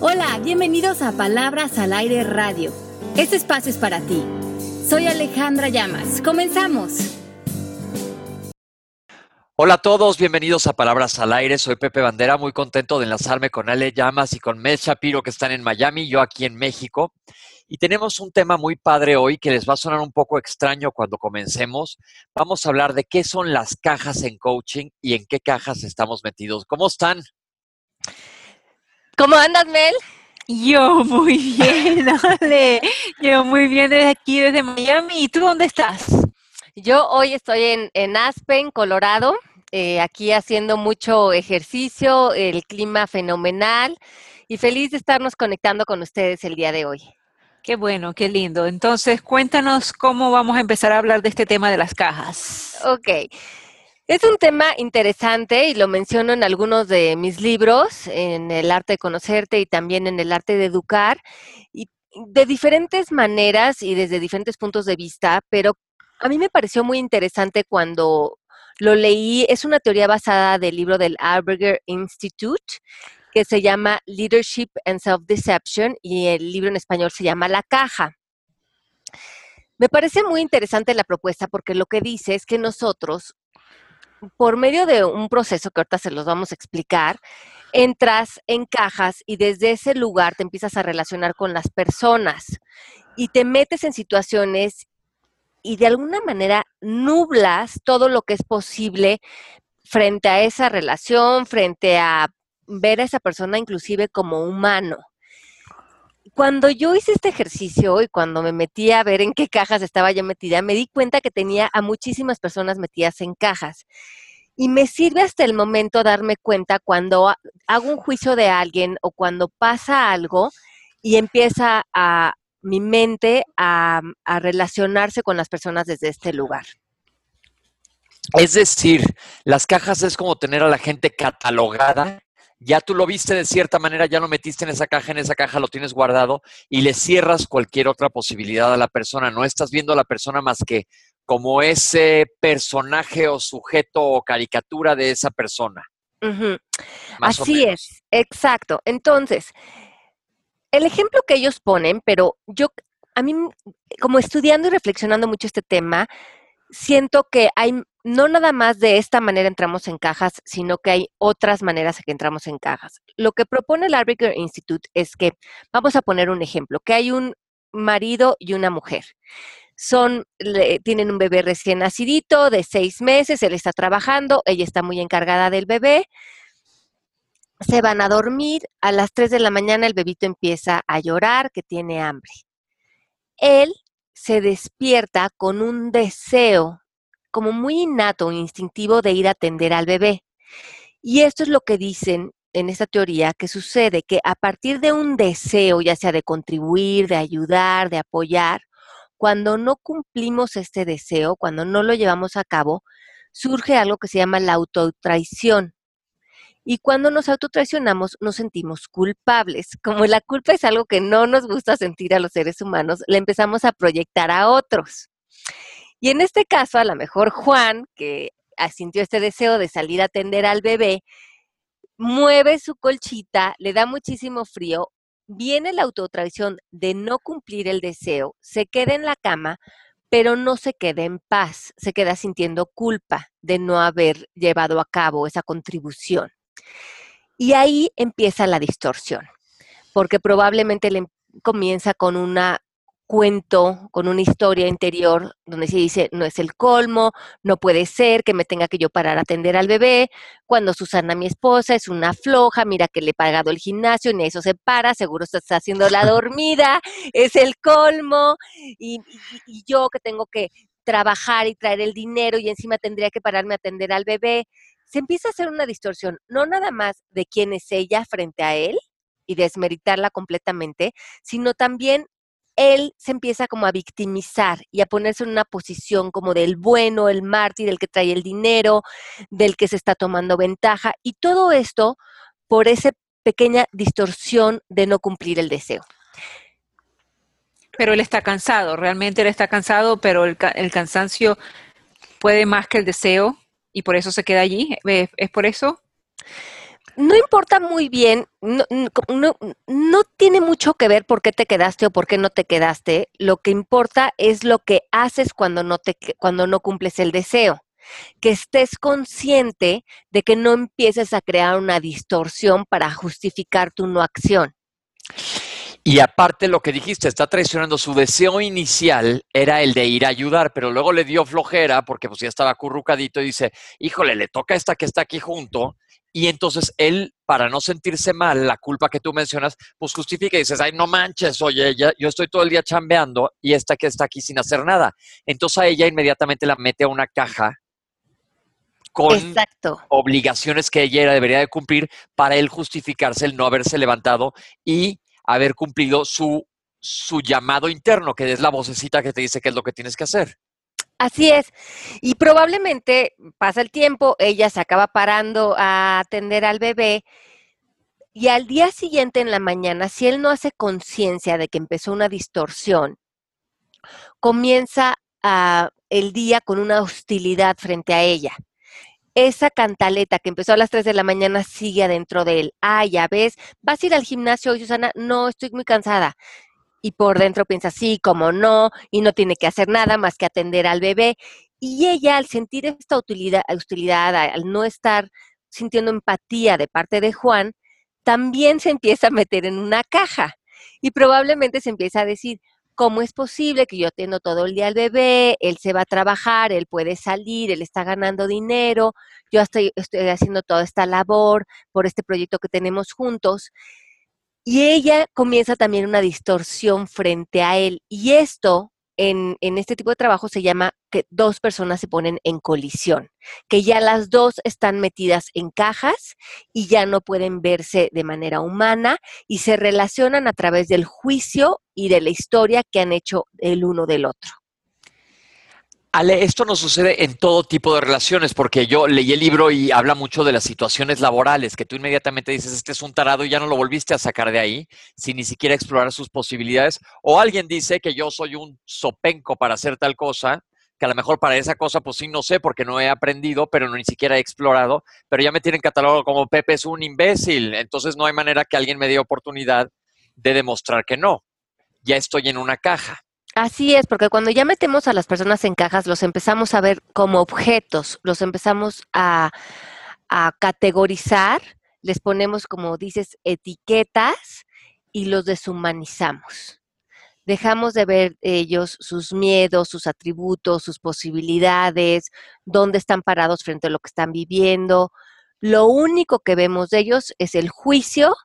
Hola, bienvenidos a Palabras al Aire Radio. Este espacio es para ti. Soy Alejandra Llamas. Comenzamos. Hola a todos, bienvenidos a Palabras al Aire. Soy Pepe Bandera, muy contento de enlazarme con Ale Llamas y con Mel Shapiro que están en Miami, yo aquí en México. Y tenemos un tema muy padre hoy que les va a sonar un poco extraño cuando comencemos. Vamos a hablar de qué son las cajas en coaching y en qué cajas estamos metidos. ¿Cómo están? ¿Cómo andas, Mel? Yo muy bien, Ale. Yo muy bien desde aquí, desde Miami. ¿Y tú dónde estás? Yo hoy estoy en, Aspen, Colorado, eh, aquí haciendo mucho ejercicio, el clima fenomenal y feliz de estarnos conectando con ustedes el día de hoy. Qué bueno, qué lindo. Entonces, cuéntanos cómo vamos a empezar a hablar de este tema de las cajas. Ok. Es un tema interesante y lo menciono en algunos de mis libros, en el arte de conocerte y también en el arte de educar, y de diferentes maneras y desde diferentes puntos de vista, pero a mí me pareció muy interesante cuando lo leí. Es una teoría basada del libro del Alberger Institute que se llama Leadership and Self-Deception y el libro en español se llama La Caja. Me parece muy interesante la propuesta porque lo que dice es que nosotros, por medio de un proceso que ahorita se los vamos a explicar, entras en cajas y desde ese lugar te empiezas a relacionar con las personas y te metes en situaciones y de alguna manera nublas todo lo que es posible frente a esa relación, frente a ver a esa persona inclusive como humano. Cuando yo hice este ejercicio y cuando me metí a ver en qué cajas estaba yo metida, me di cuenta que tenía a muchísimas personas metidas en cajas. Y me sirve hasta el momento darme cuenta cuando hago un juicio de alguien o cuando pasa algo y empieza a mi mente a relacionarse con las personas desde este lugar. Es decir, las cajas es como tener a la gente catalogada ya tú lo viste de cierta manera, ya lo metiste en esa caja, en esa caja lo tienes guardado y le cierras cualquier otra posibilidad a la persona. No estás viendo a la persona más que como ese personaje o sujeto o caricatura de esa persona. Así es, exacto. Entonces, el ejemplo que ellos ponen, pero yo, a mí, como estudiando y reflexionando mucho este tema, siento que hay no nada más de esta manera entramos en cajas, sino que hay otras maneras de que entramos en cajas. Lo que propone el Arbiter Institute es que, vamos a poner un ejemplo, que hay un marido y una mujer. Son, tienen un bebé recién nacidito de seis meses, él está trabajando, ella está muy encargada del bebé. Se van a dormir, a las 3 de la mañana el bebito empieza a llorar, que tiene hambre. Él se despierta con un deseo como muy innato, instintivo de ir a atender al bebé. Y esto es lo que dicen en esta teoría que sucede, que a partir de un deseo, ya sea de contribuir, de ayudar, de apoyar, cuando no cumplimos este deseo, cuando no lo llevamos a cabo, surge algo que se llama la autotraición. Y cuando nos autotraicionamos, nos sentimos culpables. Como la culpa es algo que no nos gusta sentir a los seres humanos, la empezamos a proyectar a otros. Y en este caso, a lo mejor Juan, que sintió este deseo de salir a atender al bebé, mueve su colchita, le da muchísimo frío, viene la autotraición de no cumplir el deseo, se queda en la cama, pero no se queda en paz, se queda sintiendo culpa de no haber llevado a cabo esa contribución. Y ahí empieza la distorsión, porque probablemente le comienza con una cuento con una historia interior donde se dice, no es el colmo, no puede ser que me tenga que yo parar a atender al bebé, cuando Susana, mi esposa, es una floja, mira que le he pagado el gimnasio, ni eso se para, seguro está haciendo la dormida, es el colmo, y, y yo que tengo que trabajar y traer el dinero y encima tendría que pararme a atender al bebé. Se empieza a hacer una distorsión, no nada más de quién es ella frente a él, y desmeritarla completamente, sino también él se empieza como a victimizar y a ponerse en una posición como del bueno, el mártir, del que trae el dinero, del que se está tomando ventaja, y todo esto por esa pequeña distorsión de no cumplir el deseo. Pero él está cansado, realmente él está cansado, pero el, cansancio puede más que el deseo y por eso se queda allí. ¿Es por eso? No importa muy bien, no, tiene mucho que ver por qué te quedaste o por qué no te quedaste. Lo que importa es lo que haces cuando no, te, cuando no cumples el deseo. Que estés consciente de que no empieces a crear una distorsión para justificar tu no acción. Y aparte lo que dijiste, está traicionando su deseo inicial, era el de ir a ayudar, pero luego le dio flojera porque pues ya estaba currucadito y dice, híjole, le toca esta que está aquí junto. Y entonces él, para no sentirse mal, la culpa que tú mencionas, pues justifica y dices, ay, no manches, oye, yo estoy todo el día chambeando y esta que está aquí sin hacer nada. Entonces a ella inmediatamente la mete a una caja con obligaciones que ella debería de cumplir para él justificarse el no haberse levantado y haber cumplido su, su llamado interno, que es la vocecita que te dice qué es lo que tienes que hacer. Así es. Y probablemente pasa el tiempo, ella se acaba parando a atender al bebé y al día siguiente en la mañana, si él no hace conciencia de que empezó una distorsión, comienza el día con una hostilidad frente a ella esa cantaleta que empezó a las 3 de la mañana sigue adentro de él. Ah, ya ves, ¿vas a ir al gimnasio hoy, Susana? No, estoy muy cansada. Y por dentro piensa, sí, como no, y no tiene que hacer nada más que atender al bebé. Y ella, al sentir esta utilidad, hostilidad, al no estar sintiendo empatía de parte de Juan, también se empieza a meter en una caja. Y probablemente se empieza a decir, ¿cómo es posible que yo atiendo todo el día al bebé, él se va a trabajar, él puede salir, él está ganando dinero, yo estoy, estoy haciendo toda esta labor por este proyecto que tenemos juntos? Y ella comienza también una distorsión frente a él. Y esto en, este tipo de trabajo se llama que dos personas se ponen en colisión, que ya las dos están metidas en cajas y ya no pueden verse de manera humana y se relacionan a través del juicio y de la historia que han hecho el uno del otro. Ale, esto no sucede en todo tipo de relaciones, porque yo leí el libro y habla mucho de las situaciones laborales, que tú inmediatamente dices, este es un tarado y ya no lo volviste a sacar de ahí, sin ni siquiera explorar sus posibilidades. O alguien dice que yo soy un sopenco para hacer tal cosa, que a lo mejor para esa cosa, pues sí, no sé, porque no he aprendido, pero no ni siquiera he explorado, pero ya me tienen catalogado como Pepe es un imbécil, entonces no hay manera que alguien me dé oportunidad de demostrar que no. Ya estoy en una caja. Así es, porque cuando ya metemos a las personas en cajas, los empezamos a ver como objetos, los empezamos a, categorizar, les ponemos, como dices, etiquetas y los deshumanizamos. Dejamos de ver ellos sus miedos, sus atributos, sus posibilidades, dónde están parados frente a lo que están viviendo. Lo único que vemos de ellos es el juicio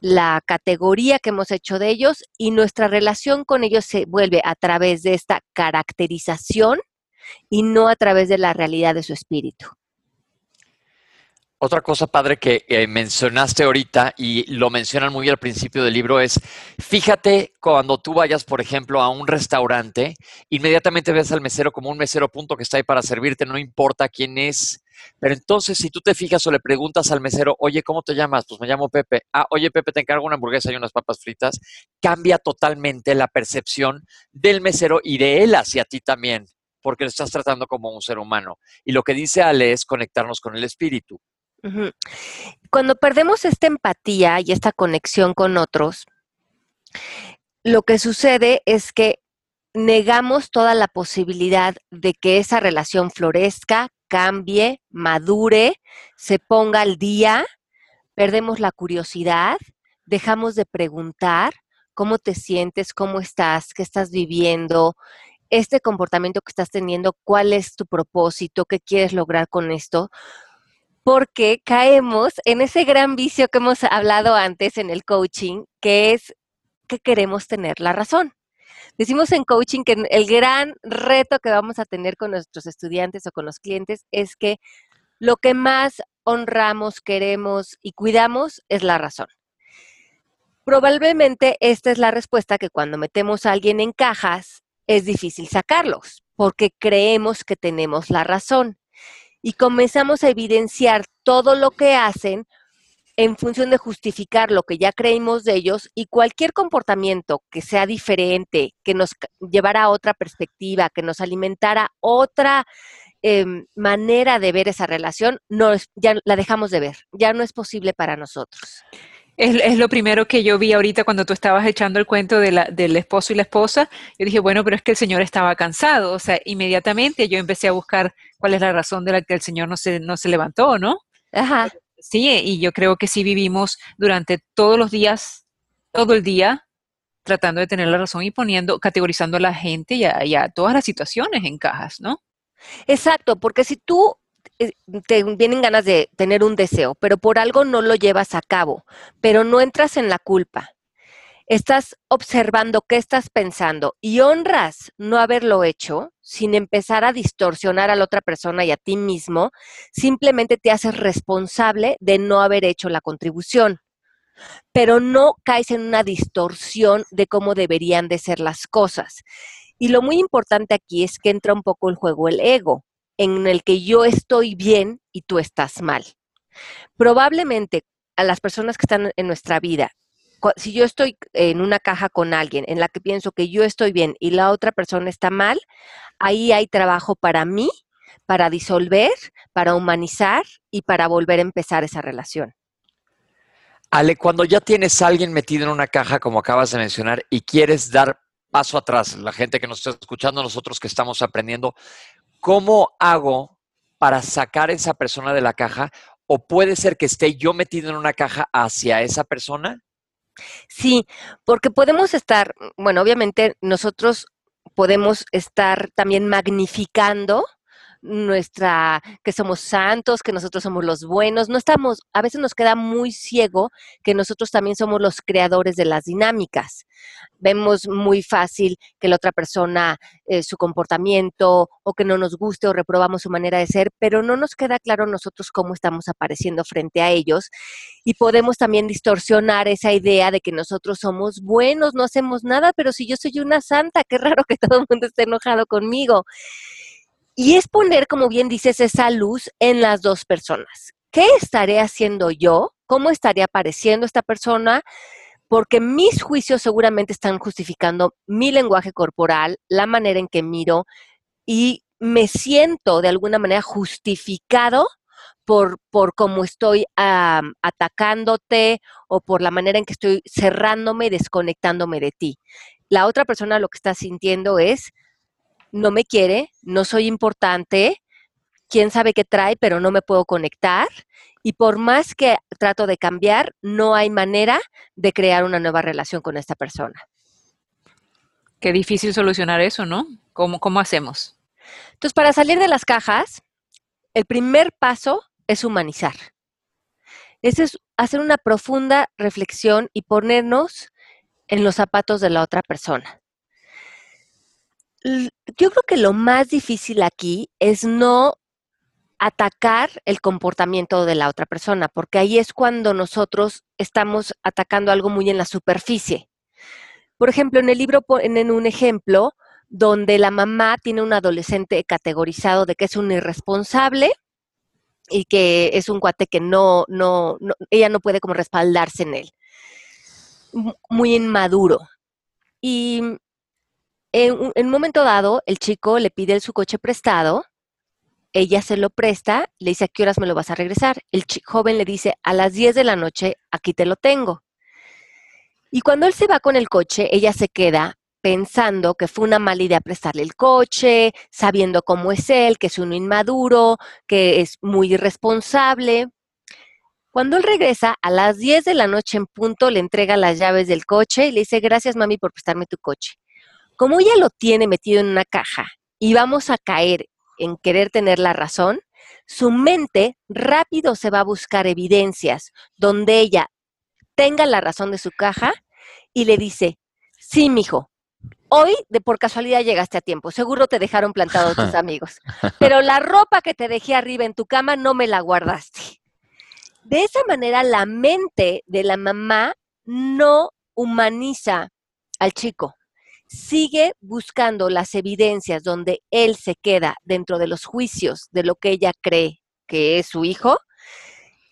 la categoría que hemos hecho de ellos y nuestra relación con ellos se vuelve a través de esta caracterización y no a través de la realidad de su espíritu. Otra cosa, padre, que eh, mencionaste ahorita y lo mencionan muy al principio del libro es, fíjate cuando tú vayas, por ejemplo, a un restaurante, inmediatamente ves al mesero como un mesero punto que está ahí para servirte, no importa quién es, pero entonces, si tú te fijas o le preguntas al mesero, oye, ¿cómo te llamas? Pues me llamo Pepe. Ah, oye, Pepe, te encargo una hamburguesa y unas papas fritas. Cambia totalmente la percepción del mesero y de él hacia ti también, porque lo estás tratando como un ser humano. Y lo que dice Ale es conectarnos con el espíritu. Cuando perdemos esta empatía y esta conexión con otros, lo que sucede es que negamos toda la posibilidad de que esa relación florezca, cambie, madure, se ponga al día, perdemos la curiosidad, dejamos de preguntar cómo te sientes, cómo estás, qué estás viviendo, este comportamiento que estás teniendo, cuál es tu propósito, qué quieres lograr con esto, porque caemos en ese gran vicio que hemos hablado antes en el coaching, que es que queremos tener la razón. Decimos en coaching que el gran reto que vamos a tener con nuestros estudiantes o con los clientes es que lo que más honramos, queremos y cuidamos es la razón. Probablemente esta es la respuesta que cuando metemos a alguien en cajas es difícil sacarlos, porque creemos que tenemos la razón. Y comenzamos a evidenciar todo lo que hacen en función de justificar lo que ya creímos de ellos y cualquier comportamiento que sea diferente, que nos llevara a otra perspectiva, que nos alimentara otra em, manera de ver esa relación, no ya la dejamos de ver, ya no es posible para nosotros. Es, lo primero que yo vi ahorita cuando tú estabas echando el cuento de la, del esposo y la esposa. Yo dije, bueno, pero es que el señor estaba cansado. O sea, inmediatamente yo empecé a buscar cuál es la razón de la que el señor no se, no se levantó, ¿no? Ajá. Sí, y yo creo que sí vivimos durante todos los días, todo el día, tratando de tener la razón y poniendo, categorizando a la gente y a, todas las situaciones en cajas, ¿no? Exacto, porque si tú eh, te vienen ganas de tener un deseo, pero por algo no lo llevas a cabo, pero no entras en la culpa. Estás observando qué estás pensando y honras no haberlo hecho sin empezar a distorsionar a la otra persona y a ti mismo, simplemente te haces responsable de no haber hecho la contribución pero no caes en una distorsión de cómo deberían de ser las cosas. Y lo muy importante aquí es que entra un poco el juego el ego, en el que yo estoy bien y tú estás mal. Probablemente a las personas que están en nuestra vida, si yo estoy en una caja con alguien en la que pienso que yo estoy bien y la otra persona está mal, ahí hay trabajo para mí, para disolver, para humanizar y para volver a empezar esa relación. Ale, cuando ya tienes a alguien metido en una caja, como acabas de mencionar, y quieres dar paso atrás, la gente que nos está escuchando, nosotros que estamos aprendiendo, ¿cómo hago para sacar a esa persona de la caja? ¿O puede ser que esté yo metido en una caja hacia esa persona? Sí, porque podemos estar, bueno, obviamente nosotros podemos estar también magnificando nuestra, que somos santos, que nosotros somos los buenos. No estamos, a veces nos queda muy ciego que nosotros también somos los creadores de las dinámicas. Vemos muy fácil que la otra persona, eh, su comportamiento, o que no nos guste o reprobamos su manera de ser, pero no nos queda claro nosotros cómo estamos apareciendo frente a ellos. Y podemos también distorsionar esa idea de que nosotros somos buenos, no hacemos nada, pero si yo soy una santa, qué raro que todo el mundo esté enojado conmigo. Y es poner, como bien dices, esa luz en las dos personas. ¿Qué estaré haciendo yo? ¿Cómo estaría apareciendo esta persona? Porque mis juicios seguramente están justificando mi lenguaje corporal, la manera en que miro y me siento de alguna manera justificado por, por cómo estoy atacándote o por la manera en que estoy cerrándome y desconectándome de ti. La otra persona lo que está sintiendo es, no me quiere, no soy importante, quién sabe qué trae, pero no me puedo conectar. Y por más que trato de cambiar, no hay manera de crear una nueva relación con esta persona. Qué difícil solucionar eso, ¿no? ¿Cómo, cómo hacemos? Entonces, para salir de las cajas, el primer paso es humanizar. Ese es hacer una profunda reflexión y ponernos en los zapatos de la otra persona yo creo que lo más difícil aquí es no atacar el comportamiento de la otra persona, porque ahí es cuando nosotros estamos atacando algo muy en la superficie. Por ejemplo, en el libro ponen un ejemplo donde la mamá tiene un adolescente categorizado de que es un irresponsable y que es un cuate que no, no, no ella no puede como respaldarse en él. Muy inmaduro. Y en un, momento dado, el chico le pide su coche prestado, ella se lo presta, le dice a qué horas me lo vas a regresar. El joven le dice, a las 10 de la noche, aquí te lo tengo. Y cuando él se va con el coche, ella se queda pensando que fue una mala idea prestarle el coche, sabiendo cómo es él, que es un inmaduro, que es muy irresponsable. Cuando él regresa, a las 10 de la noche en punto, le entrega las llaves del coche y le dice, gracias mami por prestarme tu coche. Como ella lo tiene metido en una caja y vamos a caer en querer tener la razón, su mente rápido se va a buscar evidencias donde ella tenga la razón de su caja y le dice, sí, mijo, hoy de por casualidad llegaste a tiempo, seguro te dejaron plantado tus amigos, pero la ropa que te dejé arriba en tu cama no me la guardaste. De esa manera la mente de la mamá no humaniza al chico sigue buscando las evidencias donde él se queda dentro de los juicios de lo que ella cree que es su hijo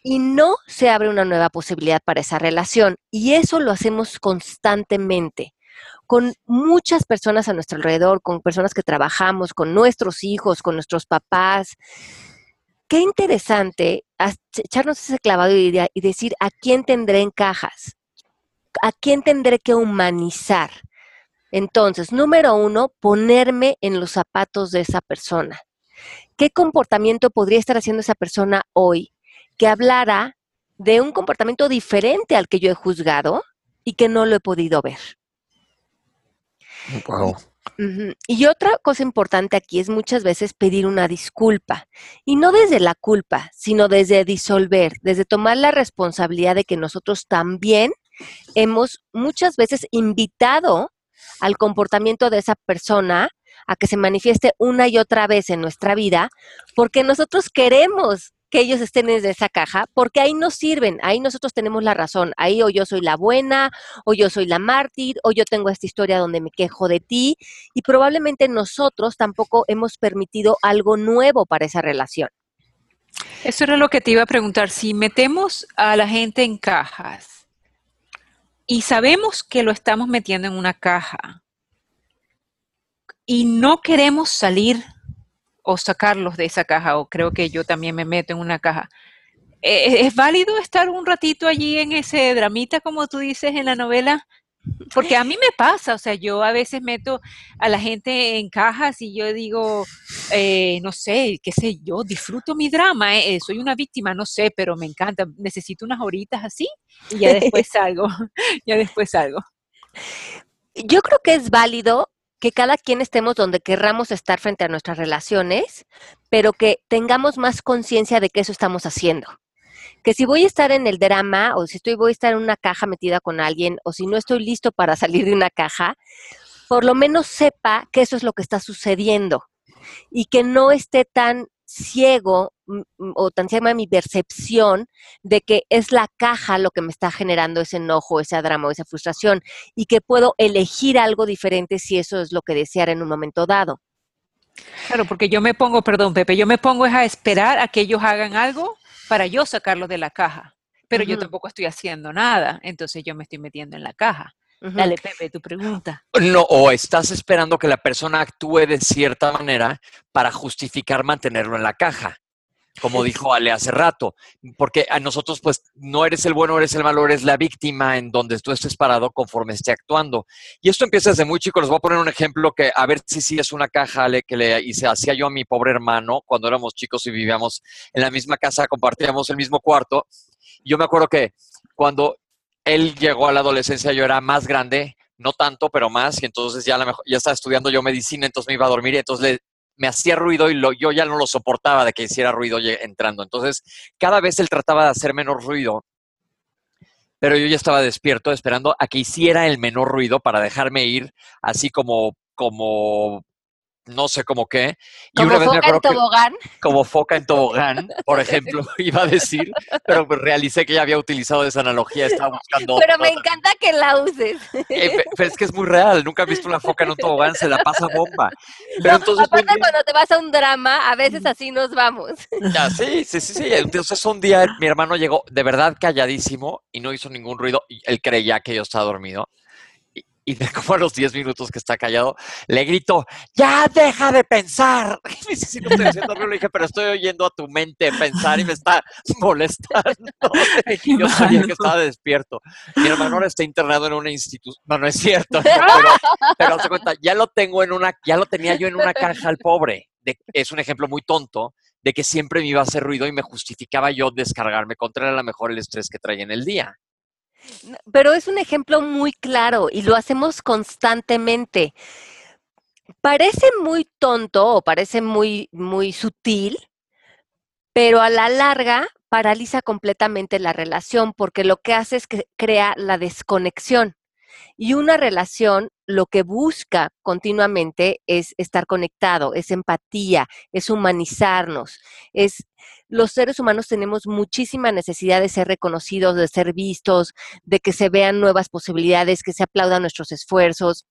y no se abre una nueva posibilidad para esa relación. Y eso lo hacemos constantemente. con muchas personas a nuestro alrededor, con personas que trabajamos, con nuestros hijos, con nuestros papás. Qué interesante echarnos ese clavado y, y decir a quién tendré en cajas, a quién tendré que humanizar. Entonces, número uno, ponerme en los zapatos de esa persona. ¿Qué comportamiento podría estar haciendo esa persona hoy que hablara de un comportamiento diferente al que yo he juzgado y que no lo he podido ver? Wow. Y otra cosa importante aquí es muchas veces pedir una disculpa. Y no desde la culpa, sino desde disolver, desde tomar la responsabilidad de que nosotros también hemos muchas veces invitado al comportamiento de esa persona a que se manifieste una y otra vez en nuestra vida, porque nosotros queremos que ellos estén en esa caja, porque ahí nos sirven, ahí nosotros tenemos la razón, ahí o yo soy la buena, o yo soy la mártir, o yo tengo esta historia donde me quejo de ti, y probablemente nosotros tampoco hemos permitido algo nuevo para esa relación. Eso era lo que te iba a preguntar, si metemos a la gente en cajas y sabemos que lo estamos metiendo en una caja y no queremos salir o sacarlos de esa caja, o creo que yo también me meto en una caja. Eh, ¿Es válido estar un ratito allí en ese dramita, como tú dices en la novela? Porque a mí me pasa, o sea, yo a veces meto a la gente en cajas y yo digo, eh, no sé, qué sé yo, disfruto mi drama, eh, soy una víctima, no sé, pero me encanta, necesito unas horitas así y ya después salgo, ya después salgo. Yo creo que es válido que cada quien estemos donde querramos estar frente a nuestras relaciones, pero que tengamos más conciencia de que eso estamos haciendo. Que si voy a estar en el drama o si estoy voy a estar en una caja metida con alguien o si no estoy listo para salir de una caja, por lo menos sepa que eso es lo que está sucediendo y que no esté tan ciego o tan ciega mi percepción de que es la caja lo que me está generando ese enojo, ese drama o esa frustración y que puedo elegir algo diferente si eso es lo que deseara en un momento dado. Claro, porque yo me pongo, perdón Pepe, yo me pongo a esperar a que ellos hagan algo para yo sacarlo de la caja, pero yo tampoco estoy haciendo nada, entonces yo me estoy metiendo en la caja. Dale, Pepe, tu pregunta. No, o estás esperando que la persona actúe de cierta manera para justificar mantenerlo en la caja, como dijo Ale hace rato, porque a nosotros pues no eres el bueno, eres el malo, eres la víctima en donde tú estés parado conforme esté actuando. Y esto empieza desde muy chico, les voy a poner un ejemplo que a ver si sí es una caja, Ale, que le hice, hacía yo a mi pobre hermano cuando éramos chicos y vivíamos en la misma casa, compartíamos el mismo cuarto. Yo me acuerdo que cuando él llegó a la adolescencia, yo era más grande, no tanto, pero más, y entonces ya, ya estaba estudiando yo medicina, entonces me iba a dormir y entonces me hacía ruido y lo, yo ya no lo soportaba de que hiciera ruido entrando. Entonces, cada vez él trataba de hacer menos ruido, pero yo ya estaba despierto esperando a que hiciera el menor ruido para dejarme ir, así como, como no sé cómo qué. Y como una vez foca en tobogán. como foca en tobogán, por ejemplo, iba a decir, pero pues realicé que ya había utilizado esa analogía, estaba buscando. Pero me encanta que la uses. Eh, pero es que es muy real, nunca he visto una foca en un tobogán, se la pasa bomba. Pero entonces, aparte cuando te vas a un drama, a veces así nos vamos. Ya, sí, sí, sí, sí. Entonces un día mi hermano llegó de verdad calladísimo y no hizo ningún ruido. Él creía que yo estaba dormido y de como a los 10 minutos que está callado, le grito, ya deja de pensar. Y dice, no estoy haciendo ruido. Le dije, pero estoy oyendo a tu mente pensar y me está molestando. Yo sabía que estaba despierto. Mi hermano ahora está internado en una institución. No, no es cierto. pero, cuenta, ya lo tengo en una, ya lo tenía yo en una caja al pobre. es un ejemplo muy tonto de que siempre me iba a hacer ruido y me justificaba yo descargarme contra a lo mejor el estrés que traía en el día. Pero es un ejemplo muy claro y lo hacemos constantemente. Parece muy tonto o parece muy, muy sutil, pero a la larga paraliza completamente la relación porque lo que hace es que crea la desconexión. Y una relación lo que busca continuamente es estar conectado, es empatía, es humanizarnos, es los seres humanos tenemos muchísima necesidad de ser reconocidos, de ser vistos, de que se vean nuevas posibilidades, que se aplaudan nuestros esfuerzos.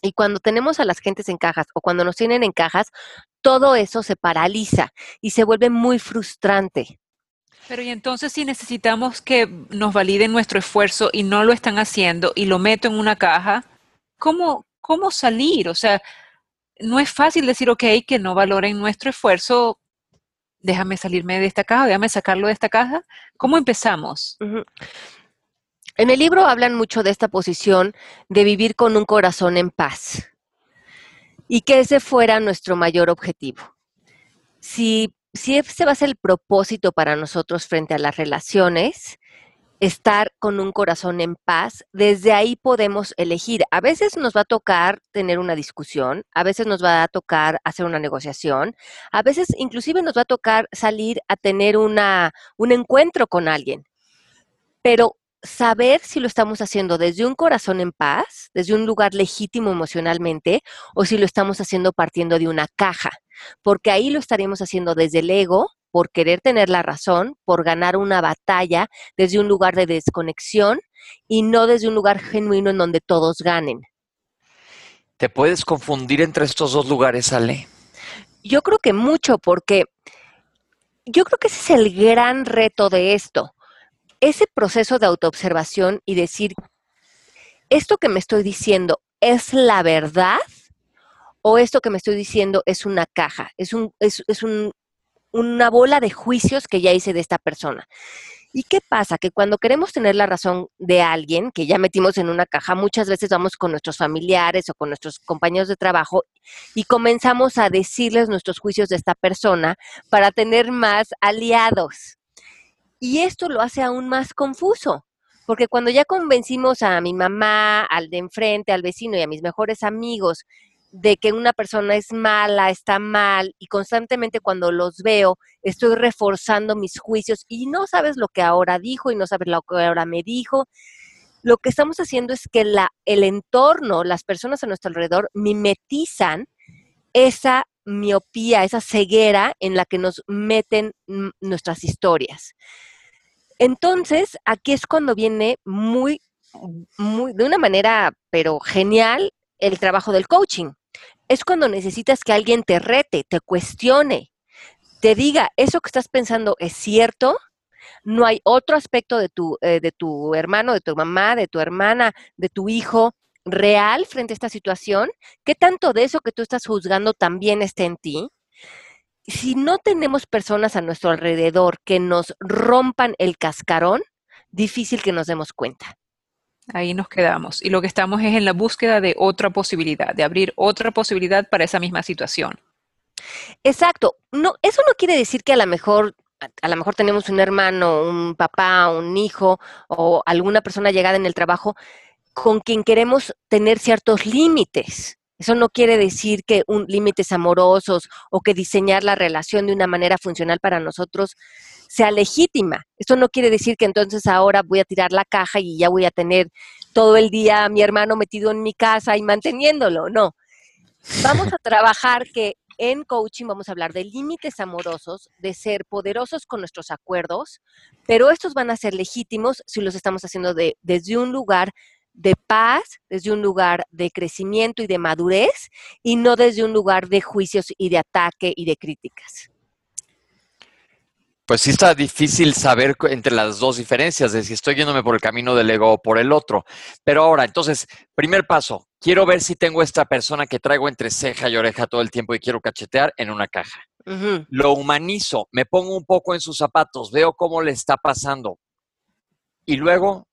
Y cuando tenemos a las gentes en cajas o cuando nos tienen en cajas, todo eso se paraliza y se vuelve muy frustrante. Pero y entonces si necesitamos que nos validen nuestro esfuerzo y no lo están haciendo y lo meto en una caja, ¿cómo, cómo salir? O sea, no es fácil decir, ok, que no valoren nuestro esfuerzo, déjame salirme de esta caja, déjame sacarlo de esta caja. ¿Cómo empezamos? En el libro hablan mucho de esta posición de vivir con un corazón en paz y que ese fuera nuestro mayor objetivo. Si, si ese va a ser el propósito para nosotros frente a las relaciones, estar con un corazón en paz, desde ahí podemos elegir. A veces nos va a tocar tener una discusión, a veces nos va a tocar hacer una negociación, a veces inclusive nos va a tocar salir a tener una, un encuentro con alguien. Pero saber si lo estamos haciendo desde un corazón en paz, desde un lugar legítimo emocionalmente, o si lo estamos haciendo partiendo de una caja, porque ahí lo estaremos haciendo desde el ego, por querer tener la razón, por ganar una batalla desde un lugar de desconexión y no desde un lugar genuino en donde todos ganen. ¿Te puedes confundir entre estos dos lugares, Ale? Yo creo que mucho, porque yo creo que ese es el gran reto de esto. Ese proceso de autoobservación y decir, ¿esto que me estoy diciendo es la verdad? ¿O esto que me estoy diciendo es una caja? Es un, es, es un una bola de juicios que ya hice de esta persona. ¿Y qué pasa? Que cuando queremos tener la razón de alguien que ya metimos en una caja, muchas veces vamos con nuestros familiares o con nuestros compañeros de trabajo y comenzamos a decirles nuestros juicios de esta persona para tener más aliados. Y esto lo hace aún más confuso, porque cuando ya convencimos a mi mamá, al de enfrente, al vecino y a mis mejores amigos de que una persona es mala, está mal, y constantemente cuando los veo estoy reforzando mis juicios y no sabes lo que ahora dijo y no sabes lo que ahora me dijo. Lo que estamos haciendo es que el entorno, las personas a nuestro alrededor, mimetizan esa miopía, esa ceguera en la que nos meten nuestras historias. Entonces, aquí es cuando viene muy, muy, de una manera, pero genial, el trabajo del coaching es cuando necesitas que alguien te rete, te cuestione, te diga, ¿eso que estás pensando es cierto? No hay otro aspecto de tu, eh, de tu hermano, de tu mamá, de tu hermana, de tu hijo real frente a esta situación. ¿Qué tanto de eso que tú estás juzgando también está en ti? Si no tenemos personas a nuestro alrededor que nos rompan el cascarón, difícil que nos demos cuenta. Ahí nos quedamos. Y lo que estamos es en la búsqueda de otra posibilidad, de abrir otra posibilidad para esa misma situación. Exacto. No, eso no quiere decir que a lo mejor a lo mejor tenemos un hermano, un papá, un hijo o alguna persona llegada en el trabajo con quien queremos tener ciertos límites. Eso no quiere decir que un límites amorosos o que diseñar la relación de una manera funcional para nosotros sea legítima. Esto no quiere decir que entonces ahora voy a tirar la caja y ya voy a tener todo el día a mi hermano metido en mi casa y manteniéndolo. No. Vamos a trabajar que en coaching vamos a hablar de límites amorosos, de ser poderosos con nuestros acuerdos, pero estos van a ser legítimos si los estamos haciendo de, desde un lugar de paz, desde un lugar de crecimiento y de madurez, y no desde un lugar de juicios y de ataque y de críticas. Pues sí está difícil saber entre las dos diferencias, de si estoy yéndome por el camino del ego o por el otro. Pero ahora, entonces, primer paso, quiero ver si tengo esta persona que traigo entre ceja y oreja todo el tiempo y quiero cachetear en una caja. Lo humanizo, me pongo un poco en sus zapatos, veo cómo le está pasando. Y luego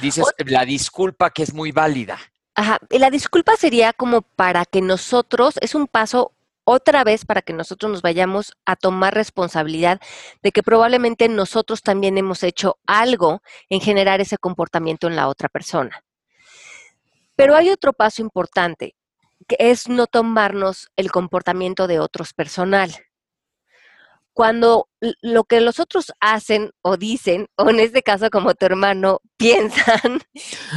dices la disculpa que es muy válida. Ajá, la disculpa sería como para que nosotros, es un paso otra vez para que nosotros nos vayamos a tomar responsabilidad de que probablemente nosotros también hemos hecho algo en generar ese comportamiento en la otra persona. Pero hay otro paso importante, que es no tomarnos el comportamiento de otros personal. Cuando lo que los otros hacen o dicen, o en este caso como tu hermano, piensan,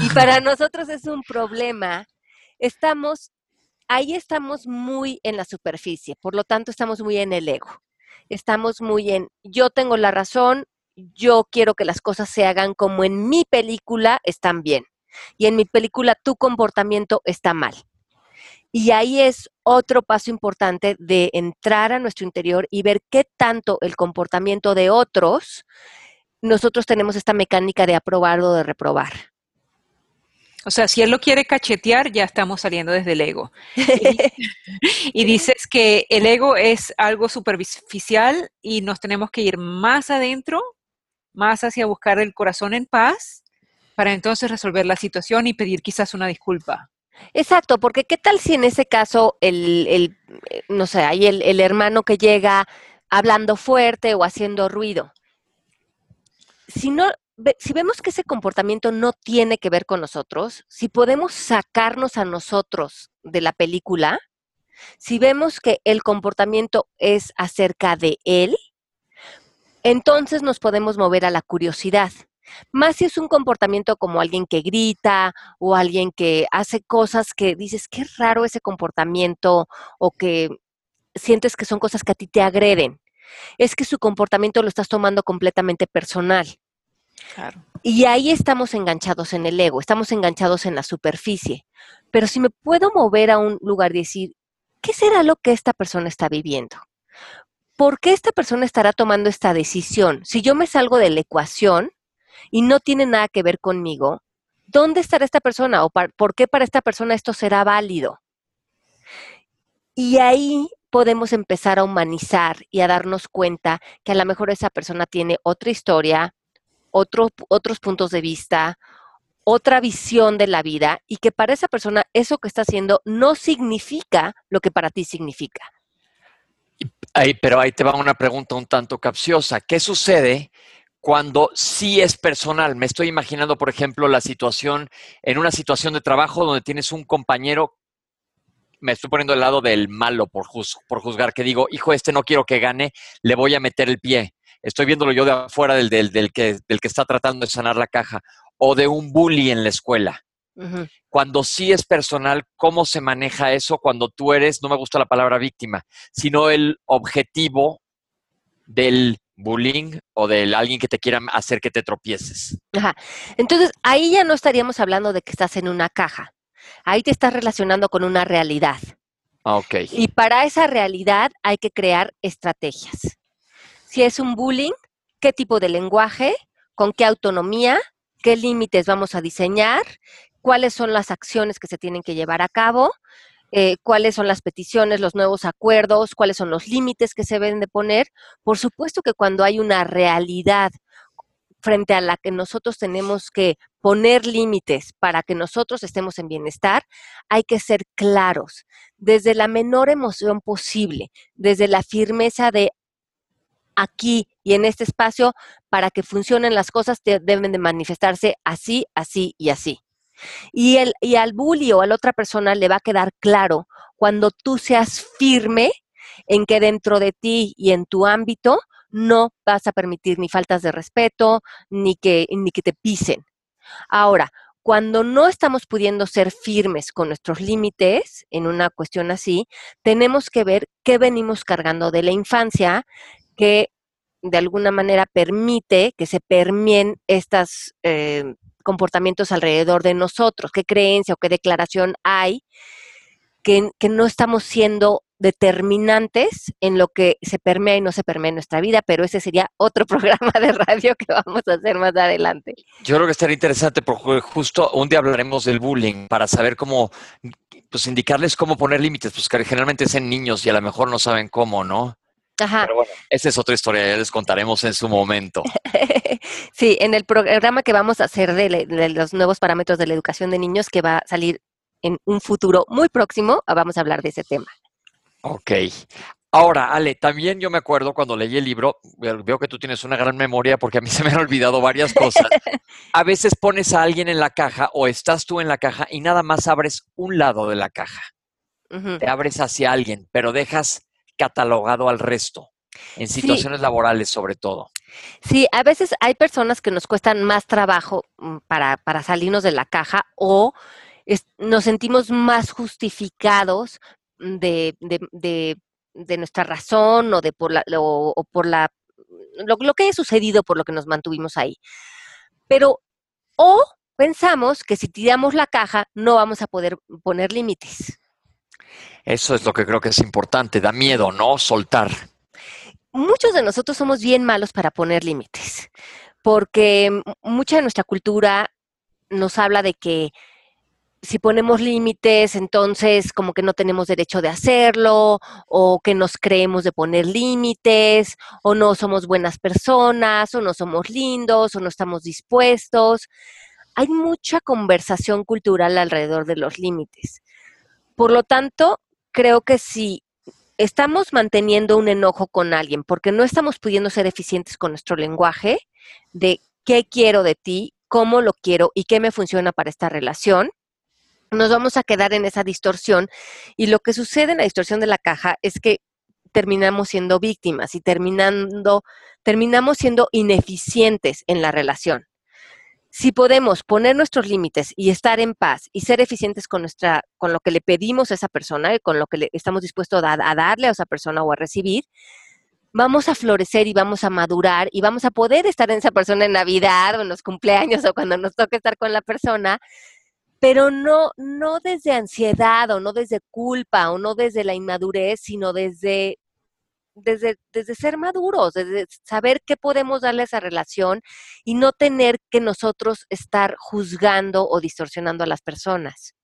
y para nosotros es un problema, estamos ahí estamos muy en la superficie, por lo tanto estamos muy en el ego. Estamos muy en yo tengo la razón, yo quiero que las cosas se hagan como en mi película están bien. Y en mi película tu comportamiento está mal. Y ahí es otro paso importante de entrar a nuestro interior y ver qué tanto el comportamiento de otros, nosotros tenemos esta mecánica de aprobar o de reprobar. O sea, si él lo quiere cachetear, ya estamos saliendo desde el ego. Y, dices que el ego es algo superficial y nos tenemos que ir más adentro, más hacia buscar el corazón en paz, para entonces resolver la situación y pedir quizás una disculpa. Exacto, porque qué tal si en ese caso el, el eh, no sé, hay el, el hermano que llega hablando fuerte o haciendo ruido. Si no, si vemos que ese comportamiento no tiene que ver con nosotros, si podemos sacarnos a nosotros de la película, si vemos que el comportamiento es acerca de él, entonces nos podemos mover a la curiosidad. Más si es un comportamiento como alguien que grita o alguien que hace cosas que dices, qué raro ese comportamiento o que sientes que son cosas que a ti te agreden. Es que su comportamiento lo estás tomando completamente personal. Y ahí estamos enganchados en el ego, estamos enganchados en la superficie. Pero si me puedo mover a un lugar y decir, ¿qué será lo que esta persona está viviendo? ¿Por qué esta persona estará tomando esta decisión? Si yo me salgo de la ecuación y no tiene nada que ver conmigo, ¿dónde estará esta persona? ¿O por qué para esta persona esto será válido? Y ahí podemos empezar a humanizar y a darnos cuenta que a lo mejor esa persona tiene otra historia, otros puntos de vista, otra visión de la vida y que para esa persona eso que está haciendo no significa lo que para ti significa. pero ahí te va una pregunta un tanto capciosa. ¿Qué sucede cuando sí es personal? Me estoy imaginando, por ejemplo, la situación, en una situación de trabajo donde tienes un compañero, me estoy poniendo del lado del malo por, por juzgar, que digo, hijo, este no quiero que gane, le voy a meter el pie estoy viéndolo yo de afuera del, del, que, del que está tratando de sanar la caja, o de un bully en la escuela. Cuando sí es personal, ¿cómo se maneja eso cuando tú eres, no me gusta la palabra víctima, sino el objetivo del bullying o de alguien que te quiera hacer que te tropieces? Ajá. Entonces, ahí ya no estaríamos hablando de que estás en una caja. Ahí te estás relacionando con una realidad. Ah, ok. Y para esa realidad hay que crear estrategias si es un bullying, qué tipo de lenguaje, con qué autonomía, qué límites vamos a diseñar, cuáles son las acciones que se tienen que llevar a cabo, eh, cuáles son las peticiones, los nuevos acuerdos, cuáles son los límites que se deben de poner. Por supuesto que cuando hay una realidad frente a la que nosotros tenemos que poner límites para que nosotros estemos en bienestar, hay que ser claros, desde la menor emoción posible, desde la firmeza de aquí y en este espacio, para que funcionen las cosas, deben de manifestarse así, así y así. Y, el, y al bully o a la otra persona le va a quedar claro cuando tú seas firme en que dentro de ti y en tu ámbito no vas a permitir ni faltas de respeto, ni que, ni que te pisen. Ahora, cuando no estamos pudiendo ser firmes con nuestros límites en una cuestión así, tenemos que ver qué venimos cargando de la infancia, que de alguna manera permite que se permeen estos eh, comportamientos alrededor de nosotros, qué creencia o qué declaración hay que, no estamos siendo determinantes en lo que se permea y no se permea en nuestra vida, pero ese sería otro programa de radio que vamos a hacer más adelante. Yo creo que estaría interesante porque justo un día hablaremos del bullying para saber cómo, pues indicarles cómo poner límites, pues que generalmente es en niños y a lo mejor no saben cómo, ¿no? Pero bueno, esa es otra historia, ya les contaremos en su momento. sí, en el programa que vamos a hacer de, los nuevos parámetros de la educación de niños, que va a salir en un futuro muy próximo, vamos a hablar de ese tema. Ok. Ahora, Ale, también yo me acuerdo cuando leí el libro, veo que tú tienes una gran memoria porque a mí se me han olvidado varias cosas. A veces pones a alguien en la caja o estás tú en la caja y nada más abres un lado de la caja. Te abres hacia alguien, pero dejas catalogado al resto, en situaciones laborales sobre todo. Sí, a veces hay personas que nos cuestan más trabajo mm, para, para salirnos de la caja o nos sentimos más justificados de, de, de, nuestra razón o de por la, o, por la lo, lo, que haya sucedido por lo que nos mantuvimos ahí. Pero, o pensamos que si tiramos la caja no vamos a poder poner límites. Eso es lo que creo que es importante, da miedo, ¿no? Soltar. Muchos de nosotros somos bien malos para poner límites, porque mucha de nuestra cultura nos habla de que si ponemos límites, entonces como que no tenemos derecho de hacerlo, o que nos creemos de poner límites, o no somos buenas personas, o no somos lindos, o no estamos dispuestos. Hay mucha conversación cultural alrededor de los límites. Por lo tanto, creo que si estamos manteniendo un enojo con alguien porque no estamos pudiendo ser eficientes con nuestro lenguaje de qué quiero de ti, cómo lo quiero y qué me funciona para esta relación, nos vamos a quedar en esa distorsión y lo que sucede en la distorsión de la caja es que terminamos siendo víctimas y terminando, terminamos siendo ineficientes en la relación. Si podemos poner nuestros límites y estar en paz y ser eficientes con, nuestra, con lo que le pedimos a esa persona y con lo que le, estamos dispuestos a, darle a esa persona o a recibir, vamos a florecer y vamos a madurar y vamos a poder estar en esa persona en Navidad o en los cumpleaños o cuando nos toque estar con la persona pero no, no desde ansiedad o no desde culpa o no desde la inmadurez, sino desde, desde, desde ser maduros, desde saber qué podemos darle a esa relación y no tener que nosotros estar juzgando o distorsionando a las personas.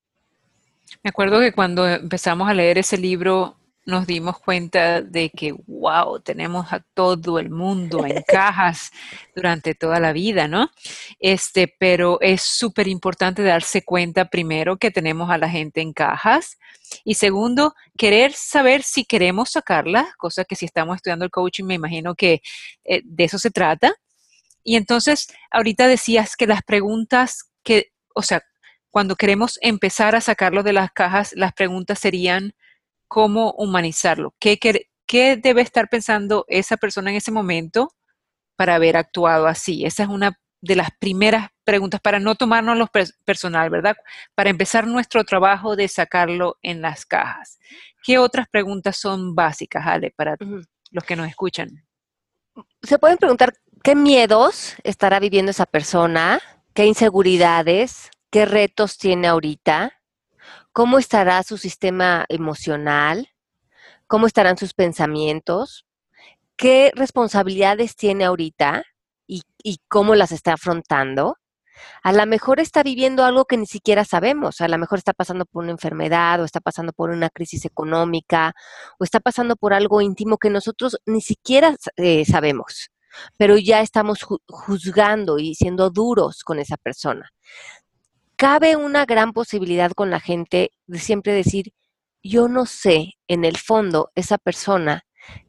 Me acuerdo que cuando empezamos a leer ese libro, nos dimos cuenta de que, wow, tenemos a todo el mundo en cajas durante toda la vida, ¿no? Este, pero es súper importante darse cuenta primero que tenemos a la gente en cajas y segundo, querer saber si queremos sacarla, cosa que si estamos estudiando el coaching me imagino que eh, de eso se trata. Y entonces, ahorita decías que las preguntas que, o sea, cuando queremos empezar a sacarlo de las cajas, las preguntas serían, cómo humanizarlo. ¿Qué, ¿Qué, debe estar pensando esa persona en ese momento para haber actuado así? Esa es una de las primeras preguntas para no tomarnos lo personal, ¿verdad? Para empezar nuestro trabajo de sacarlo en las cajas. ¿Qué otras preguntas son básicas, Ale, para los que nos escuchan? Se pueden preguntar qué miedos estará viviendo esa persona, qué inseguridades, qué retos tiene ahorita, cómo estará su sistema emocional, cómo estarán sus pensamientos, qué responsabilidades tiene ahorita y, cómo las está afrontando. A lo mejor está viviendo algo que ni siquiera sabemos, a lo mejor está pasando por una enfermedad o está pasando por una crisis económica o está pasando por algo íntimo que nosotros ni siquiera eh, sabemos, pero ya estamos juzgando y siendo duros con esa persona cabe una gran posibilidad con la gente de siempre decir, yo no sé en el fondo esa persona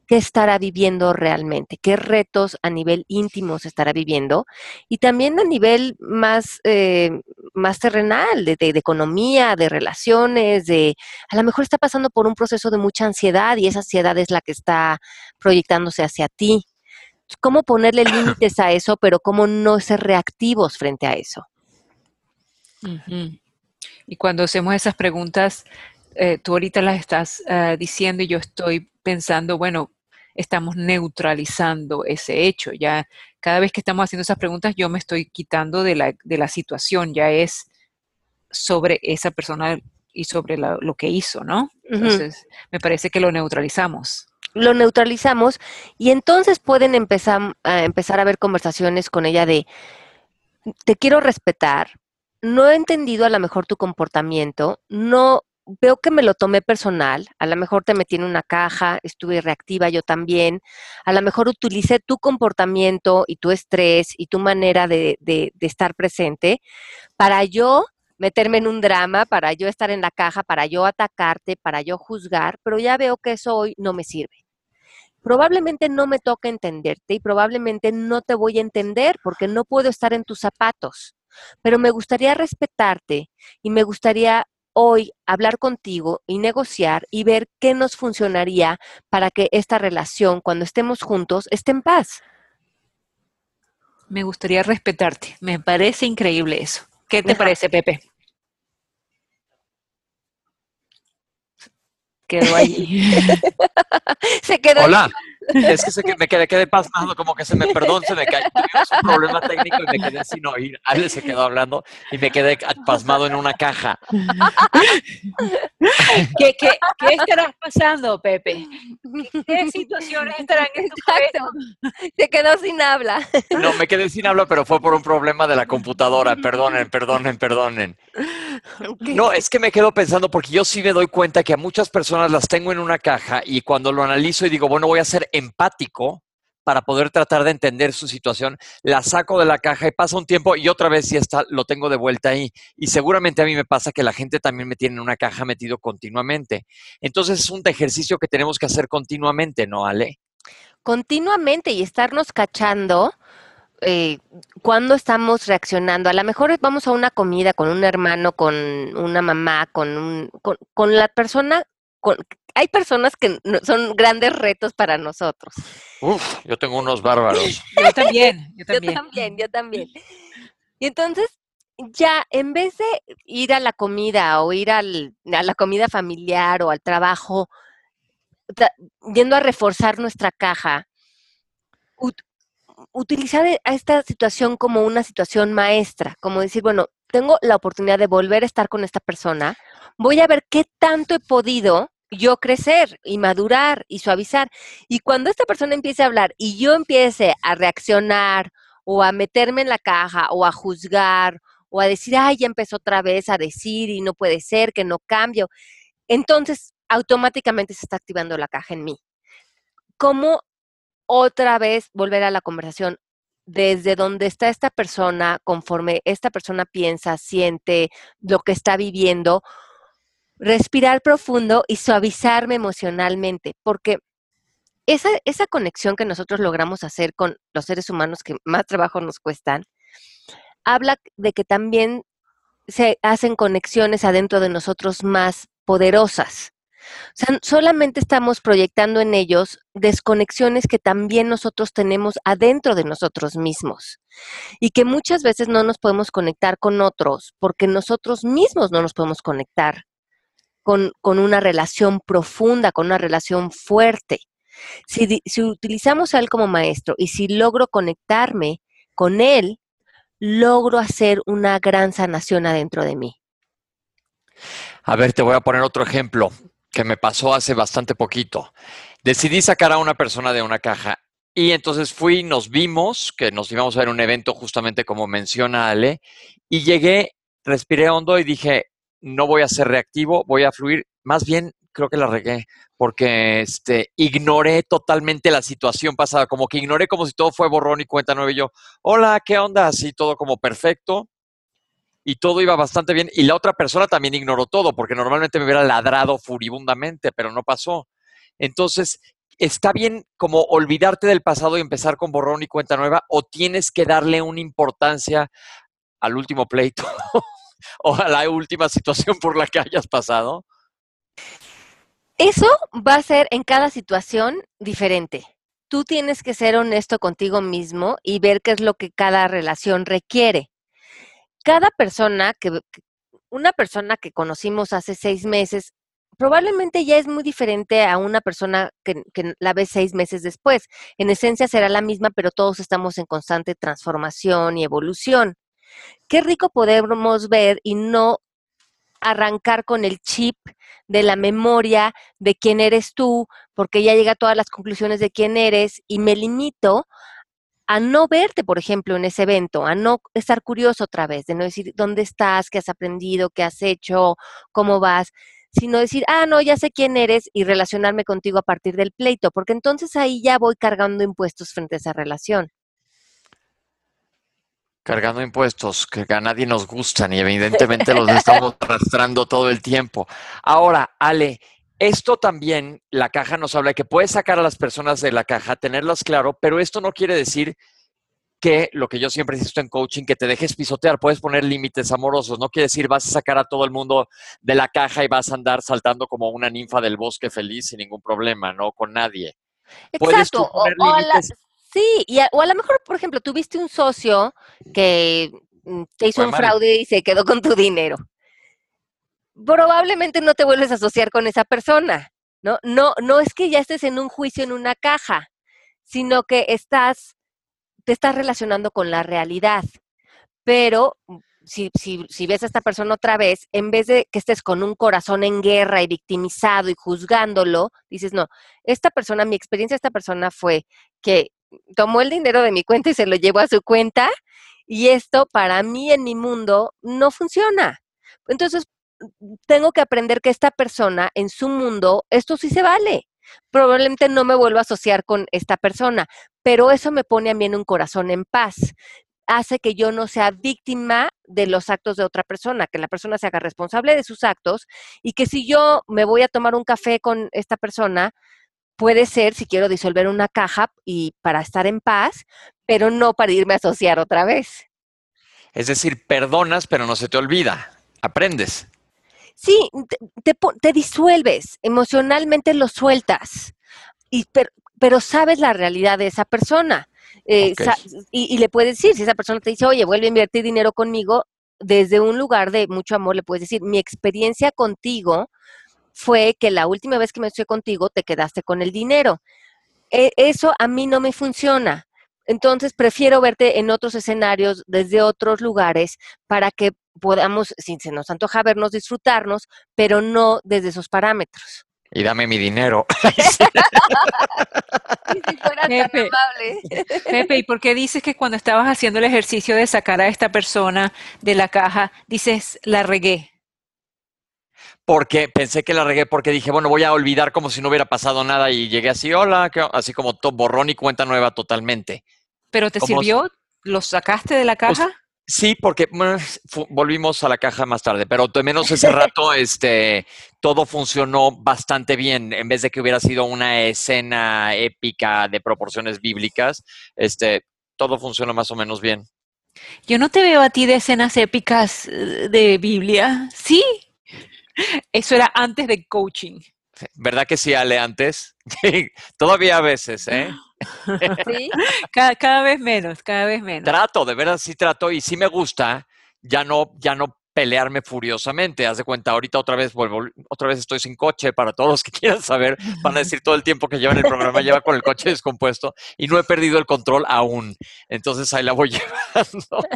qué estará viviendo realmente, qué retos a nivel íntimo se estará viviendo y también a nivel más, eh, más terrenal, de, economía, de relaciones, de a lo mejor está pasando por un proceso de mucha ansiedad y esa ansiedad es la que está proyectándose hacia ti. ¿Cómo ponerle límites a eso, pero cómo no ser reactivos frente a eso? Y cuando hacemos esas preguntas, eh, tú ahorita las estás eh, diciendo y yo estoy pensando, bueno, estamos neutralizando ese hecho. Ya cada vez que estamos haciendo esas preguntas, yo me estoy quitando de la, de la situación, ya es sobre esa persona y sobre lo que hizo, ¿no? Entonces, me parece que lo neutralizamos. Lo neutralizamos y entonces pueden empezar a, empezar a ver conversaciones con ella de, te quiero respetar, no he entendido a lo mejor tu comportamiento, no veo que me lo tomé personal, a lo mejor te metí en una caja, estuve reactiva yo también, a lo mejor utilicé tu comportamiento y tu estrés y tu manera de, de, de estar presente para yo meterme en un drama, para yo estar en la caja, para yo atacarte, para yo juzgar, pero ya veo que eso hoy no me sirve. Probablemente no me toca entenderte y probablemente no te voy a entender porque no puedo estar en tus zapatos pero me gustaría respetarte y me gustaría hoy hablar contigo y negociar y ver qué nos funcionaría para que esta relación, cuando estemos juntos, esté en paz. Me gustaría respetarte. Me parece increíble eso. ¿Qué te parece, Pepe? Quedó allí. Se quedó. Hola. Es que, que me quedé, quedé pasmado, como que se me, perdón, se me cayó. un problema técnico y me quedé sin oír. Ale se quedó hablando y me quedé pasmado en una caja. ¿Qué, qué, qué estará pasando, Pepe? ¿Qué, situaciones estarán en tu cabeza? Se quedó sin habla. No, me quedé sin habla, pero fue por un problema de la computadora. Perdonen, perdonen, perdonen. No, es que me quedo pensando porque yo sí me doy cuenta que a muchas personas las tengo en una caja y cuando lo analizo y digo, bueno, voy a ser empático para poder tratar de entender su situación, la saco de la caja y pasa un tiempo y otra vez ya está, lo tengo de vuelta ahí. Y seguramente a mí me pasa que la gente también me tiene en una caja metido continuamente. Entonces es un ejercicio que tenemos que hacer continuamente, ¿no, Ale? Continuamente y estarnos cachando eh, cuando estamos reaccionando. A lo mejor vamos a una comida con un hermano, con una mamá, con, un, con, la persona. Con, hay personas que son grandes retos para nosotros. Uf, yo tengo unos bárbaros. yo también, yo también. Yo también, yo también. Y entonces, ya en vez de ir a la comida o ir al, a la comida familiar o al trabajo, yendo a reforzar nuestra caja, utilizar e, esta situación como una situación maestra, como decir, bueno, tengo la oportunidad de volver a estar con esta persona, voy a ver qué tanto he podido yo crecer y madurar y suavizar. Y cuando esta persona empiece a hablar y yo empiece a reaccionar o a meterme en la caja o a juzgar o a decir, ay, ya empezó otra vez a decir y no puede ser que no cambio, entonces automáticamente se está activando la caja en mí. ¿Cómo otra vez volver a la conversación desde donde está esta persona, conforme esta persona piensa, siente lo que está viviendo, respirar profundo y suavizarme emocionalmente, porque esa, esa conexión que nosotros logramos hacer con los seres humanos que más trabajo nos cuestan, habla de que también se hacen conexiones adentro de nosotros más poderosas. O sea, solamente estamos proyectando en ellos desconexiones que también nosotros tenemos adentro de nosotros mismos y que muchas veces no nos podemos conectar con otros porque nosotros mismos no nos podemos conectar con, una relación profunda, con una relación fuerte. Si, si utilizamos a él como maestro y si logro conectarme con él, logro hacer una gran sanación adentro de mí. A ver, te voy a poner otro ejemplo que me pasó hace bastante poquito. Decidí sacar a una persona de una caja y entonces fui, nos vimos, que nos íbamos a ver un evento justamente como menciona Ale, y llegué, respiré hondo y dije, no voy a ser reactivo, voy a fluir. Más bien, creo que la regué, porque este, ignoré totalmente la situación pasada, como que ignoré como si todo fue borrón y cuenta nueva y yo, hola, ¿qué onda? Así todo como perfecto y todo iba bastante bien. Y la otra persona también ignoró todo, porque normalmente me hubiera ladrado furibundamente, pero no pasó. Entonces, ¿está bien como olvidarte del pasado y empezar con borrón y cuenta nueva? ¿O tienes que darle una importancia al último pleito o a la última situación por la que hayas pasado? Eso va a ser en cada situación diferente. Tú tienes que ser honesto contigo mismo y ver qué es lo que cada relación requiere cada persona que, una persona que conocimos hace seis meses, probablemente ya es muy diferente a una persona que, la ve seis meses después. En esencia será la misma, pero todos estamos en constante transformación y evolución. Qué rico podemos ver y no arrancar con el chip de la memoria de quién eres tú, porque ya llega a todas las conclusiones de quién eres y me limito a no verte, por ejemplo, en ese evento, a no estar curioso otra vez, de no decir dónde estás, qué has aprendido, qué has hecho, cómo vas, sino decir, ah, no, ya sé quién eres y relacionarme contigo a partir del pleito, porque entonces ahí ya voy cargando impuestos frente a esa relación. Cargando impuestos que a nadie nos gustan y evidentemente los estamos arrastrando todo el tiempo. Ahora, Ale, esto también, la caja nos habla de que puedes sacar a las personas de la caja, tenerlas claro, pero esto no quiere decir que lo que yo siempre insisto en coaching, que te dejes pisotear, puedes poner límites amorosos, no quiere decir vas a sacar a todo el mundo de la caja y vas a andar saltando como una ninfa del bosque feliz sin ningún problema, no con nadie. Exacto. sí, o a lo mejor, por ejemplo, tuviste un socio que mm, te hizo un fraude y se quedó con tu dinero probablemente no te vuelves a asociar con esa persona, ¿no? No, no es que ya estés en un juicio en una caja, sino que estás, te estás relacionando con la realidad. Pero mm, si, si, si, ves a esta persona otra vez, en vez de que estés con un corazón en guerra y victimizado y juzgándolo, dices, no, esta persona, mi experiencia esta persona fue que tomó el dinero de mi cuenta y se lo llevó a su cuenta y esto para mí en mi mundo no funciona Entonces, tengo que aprender que esta persona en su mundo, esto sí se vale. Probablemente no me vuelva a asociar con esta persona, pero eso me pone a mí en un corazón en paz. Hace que yo no sea víctima de los actos de otra persona, que la persona se haga responsable de sus actos y que si yo me voy a tomar un café con esta persona, puede ser si quiero disolver una caja y para estar en paz, pero no para irme a asociar otra vez. Es decir, perdonas, pero no se te olvida. Aprendes. Sí, te, disuelves, emocionalmente lo sueltas, y, pero, sabes la realidad de esa persona. Eh, y, le puedes decir, si esa persona te dice, oye, vuelve a invertir dinero conmigo, desde un lugar de mucho amor le puedes decir, mi experiencia contigo fue que la última vez que me estuve contigo te quedaste con el dinero. E, eso a mí no me funciona. Entonces prefiero verte en otros escenarios, desde otros lugares, para que podamos, si se nos antoja vernos, disfrutarnos, pero no desde esos parámetros. Y dame mi dinero. Pepe, Pepe, ¿y por qué dices que cuando estabas haciendo el ejercicio de sacar a esta persona de la caja, dices, la regué? Porque pensé que la regué porque dije, bueno, voy a olvidar como si no hubiera pasado nada y llegué así, hola, así como todo borrón y cuenta nueva totalmente. ¿Pero te sirvió? ¿Lo sacaste de la pues, caja? Sí, porque volvimos a la caja más tarde, pero de menos ese rato este, todo funcionó bastante bien. En vez de que hubiera sido una escena épica de proporciones bíblicas, este, todo funcionó más o menos bien. Yo no te veo a ti de escenas épicas eh, de Biblia. Sí. Eso era antes de coaching. ¿Verdad que sí, Ale, antes? Todavía a veces, ¿eh? ¿Sí? Cada, vez menos, cada vez menos. Trato, de verdad sí trato y sí me gusta ya no, ya no pelearme furiosamente. Haz de cuenta, ahorita otra vez vuelvo, otra vez estoy sin coche para todos los que quieran saber, van a decir todo el tiempo que lleva en el programa, lleva con el coche descompuesto y no he perdido el control aún. Entonces ahí la voy llevando.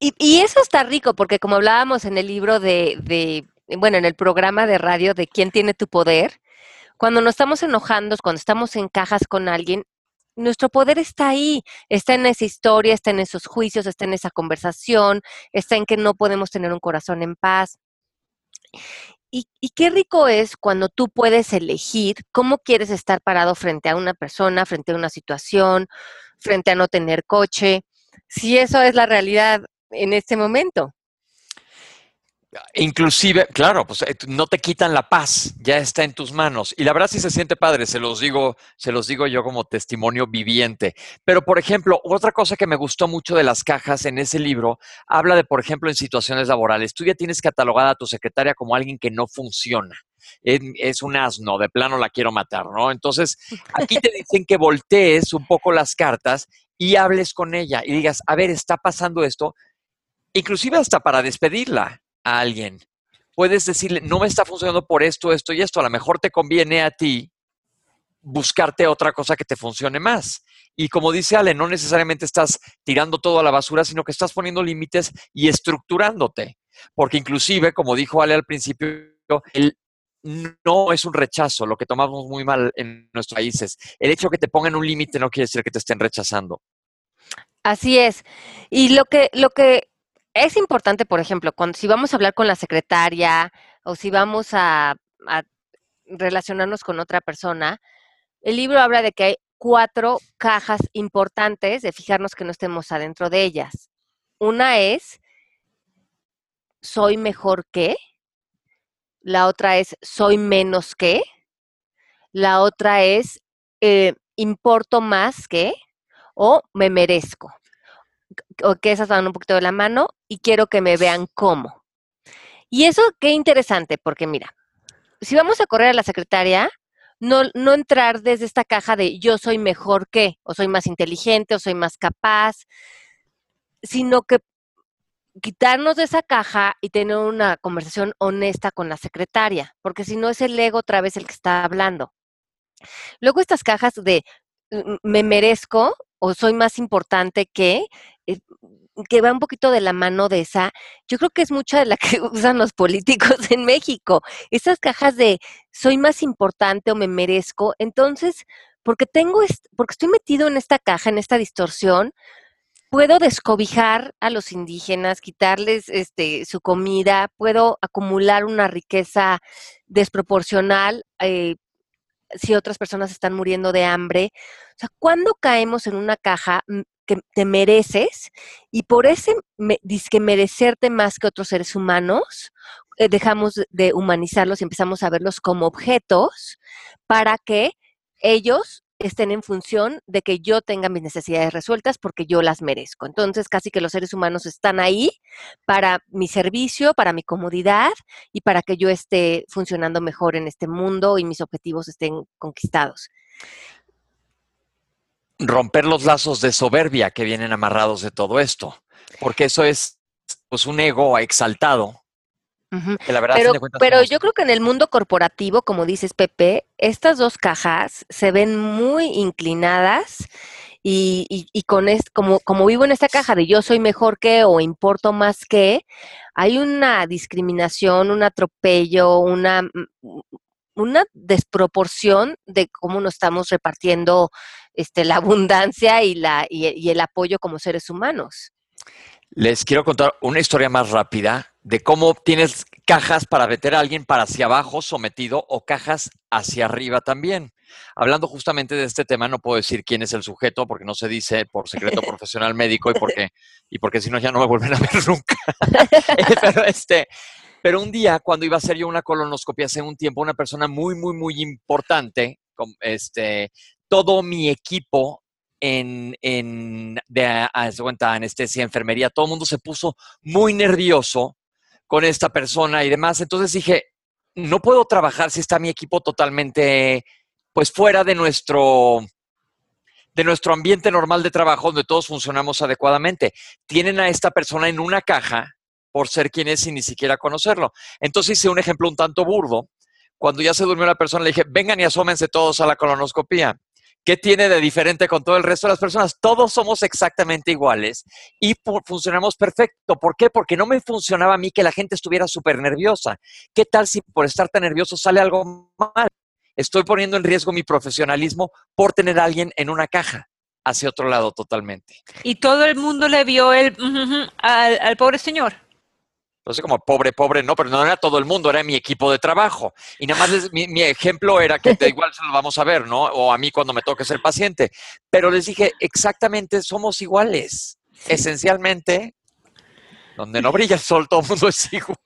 Y, eso está rico, porque como hablábamos en el libro de, de, bueno, en el programa de radio de quién tiene tu poder, cuando nos estamos enojando, cuando estamos en cajas con alguien, nuestro poder está ahí, está en esa historia, está en esos juicios, está en esa conversación, está en que no podemos tener un corazón en paz. Y, qué rico es cuando tú puedes elegir cómo quieres estar parado frente a una persona, frente a una situación, frente a no tener coche, si eso es la realidad en este momento. Inclusive, claro, pues eh, no te quitan la paz, ya está en tus manos. Y la verdad sí se siente padre, se los digo, se los digo yo como testimonio viviente. Pero, por ejemplo, otra cosa que me gustó mucho de las cajas en ese libro, habla de, por ejemplo, en situaciones laborales. Tú ya tienes catalogada a tu secretaria como alguien que no funciona. Es, un asno, de plano la quiero matar, ¿no? Entonces, aquí te dicen que voltees un poco las cartas y hables con ella y digas, a ver, está pasando esto, inclusive hasta para despedirla a alguien. Puedes decirle, no me está funcionando por esto, esto y esto. A lo mejor te conviene a ti buscarte otra cosa que te funcione más. Y como dice Ale, no necesariamente estás tirando todo a la basura, sino que estás poniendo límites y estructurándote. Porque inclusive, como dijo Ale al principio, el no es un rechazo, lo que tomamos muy mal en nuestros países. El hecho de que te pongan un límite no quiere decir que te estén rechazando. Así es. Y lo que, lo que es importante, por ejemplo, si vamos a hablar con la secretaria o si vamos a, relacionarnos con otra persona, el libro habla de que hay cuatro cajas importantes de fijarnos que no estemos adentro de ellas. Una es, soy mejor que. La otra es, soy menos que. La otra es, eh, importo más que. O me merezco o que esas van un poquito de la mano y quiero que me vean cómo. Y eso qué interesante, porque mira, si vamos a correr a la secretaria, no, no entrar desde esta caja de yo soy mejor que, o soy más inteligente, o soy más capaz, sino que quitarnos de esa caja y tener una conversación honesta con la secretaria, porque si no es el ego otra vez el que está hablando. Luego estas cajas de me merezco o soy más importante que, que va un poquito de la mano de esa, yo creo que es mucha de la que usan los políticos en México. Esas cajas de soy más importante o me merezco, entonces, porque tengo, porque estoy metido en esta caja, en esta distorsión, puedo descobijar a los indígenas, quitarles este, su comida, puedo acumular una riqueza desproporcional eh, si otras personas están muriendo de hambre. O sea, ¿cuándo caemos en una caja que te mereces y por ese me, que merecerte más que otros seres humanos, eh, dejamos de humanizarlos y empezamos a verlos como objetos para que ellos estén en función de que yo tenga mis necesidades resueltas porque yo las merezco. Entonces, casi que los seres humanos están ahí para mi servicio, para mi comodidad y para que yo esté funcionando mejor en este mundo y mis objetivos estén conquistados. Romper los lazos de soberbia que vienen amarrados de todo esto, porque eso es pues un ego exaltado pero, yo creo que en el mundo corporativo, como dices Pepe, estas dos cajas se ven muy inclinadas y, con como, como vivo en esta caja de yo soy mejor que o importo más que, hay una discriminación, un atropello, una, una desproporción de cómo nos estamos repartiendo este, la abundancia y, la, y el apoyo como seres humanos. Les quiero contar una historia más rápida de cómo tienes cajas para meter a alguien para hacia abajo sometido o cajas hacia arriba también. Hablando justamente de este tema, no puedo decir quién es el sujeto porque no se dice por secreto profesional médico y porque, y porque si no ya no me vuelven a ver nunca. pero, este, pero un día, cuando iba a hacer yo una colonoscopia hace un tiempo, una persona muy, muy, muy importante, este, todo mi equipo en, en de a, anestesia, enfermería, todo el mundo se puso muy nervioso con esta persona y demás. Entonces dije, no puedo trabajar si está mi equipo totalmente, pues fuera de nuestro, de nuestro ambiente normal de trabajo donde todos funcionamos adecuadamente. Tienen a esta persona en una caja por ser quien es sin ni siquiera conocerlo. Entonces hice un ejemplo un tanto burdo. Cuando ya se durmió la persona, le dije, vengan y asómense todos a la colonoscopía. ¿Qué tiene de diferente con todo el resto de las personas? Todos somos exactamente iguales y funcionamos perfecto. ¿Por qué? Porque no me funcionaba a mí que la gente estuviera súper nerviosa. ¿Qué tal si por estar tan nervioso sale algo mal? Estoy poniendo en riesgo mi profesionalismo por tener a alguien en una caja hacia otro lado totalmente. Y todo el mundo le vio el al pobre señor. Entonces, como pobre, pobre, no, pero no era todo el mundo, era mi equipo de trabajo. Y nada más mi, ejemplo era que da igual se lo vamos a ver, ¿no? O a mí cuando me toque ser paciente. Pero les dije, exactamente, somos iguales. Esencialmente, donde no brilla el sol, todo el mundo es igual.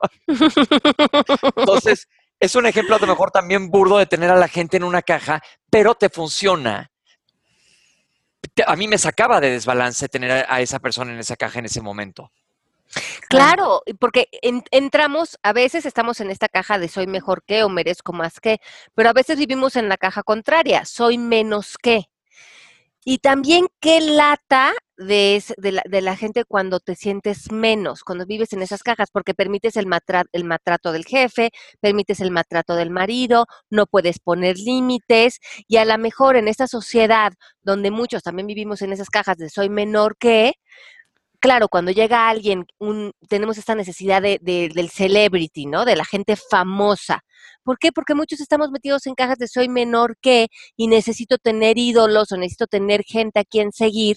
Entonces, es un ejemplo a lo mejor también burdo de tener a la gente en una caja, pero te funciona. A mí me sacaba de desbalance tener a esa persona en esa caja en ese momento. Claro, porque entramos, a veces estamos en esta caja de soy mejor que o merezco más que, pero a veces vivimos en la caja contraria, soy menos que. Y también qué lata de, de, la, gente cuando te sientes menos, cuando vives en esas cajas, porque permites el, el maltrato del jefe, permites el maltrato del marido, no puedes poner límites y a lo mejor en esta sociedad donde muchos también vivimos en esas cajas de soy menor que, claro, cuando llega alguien, tenemos esta necesidad de, del celebrity, ¿no? De la gente famosa. ¿Por qué? Porque muchos estamos metidos en cajas de soy menor que y necesito tener ídolos o necesito tener gente a quien seguir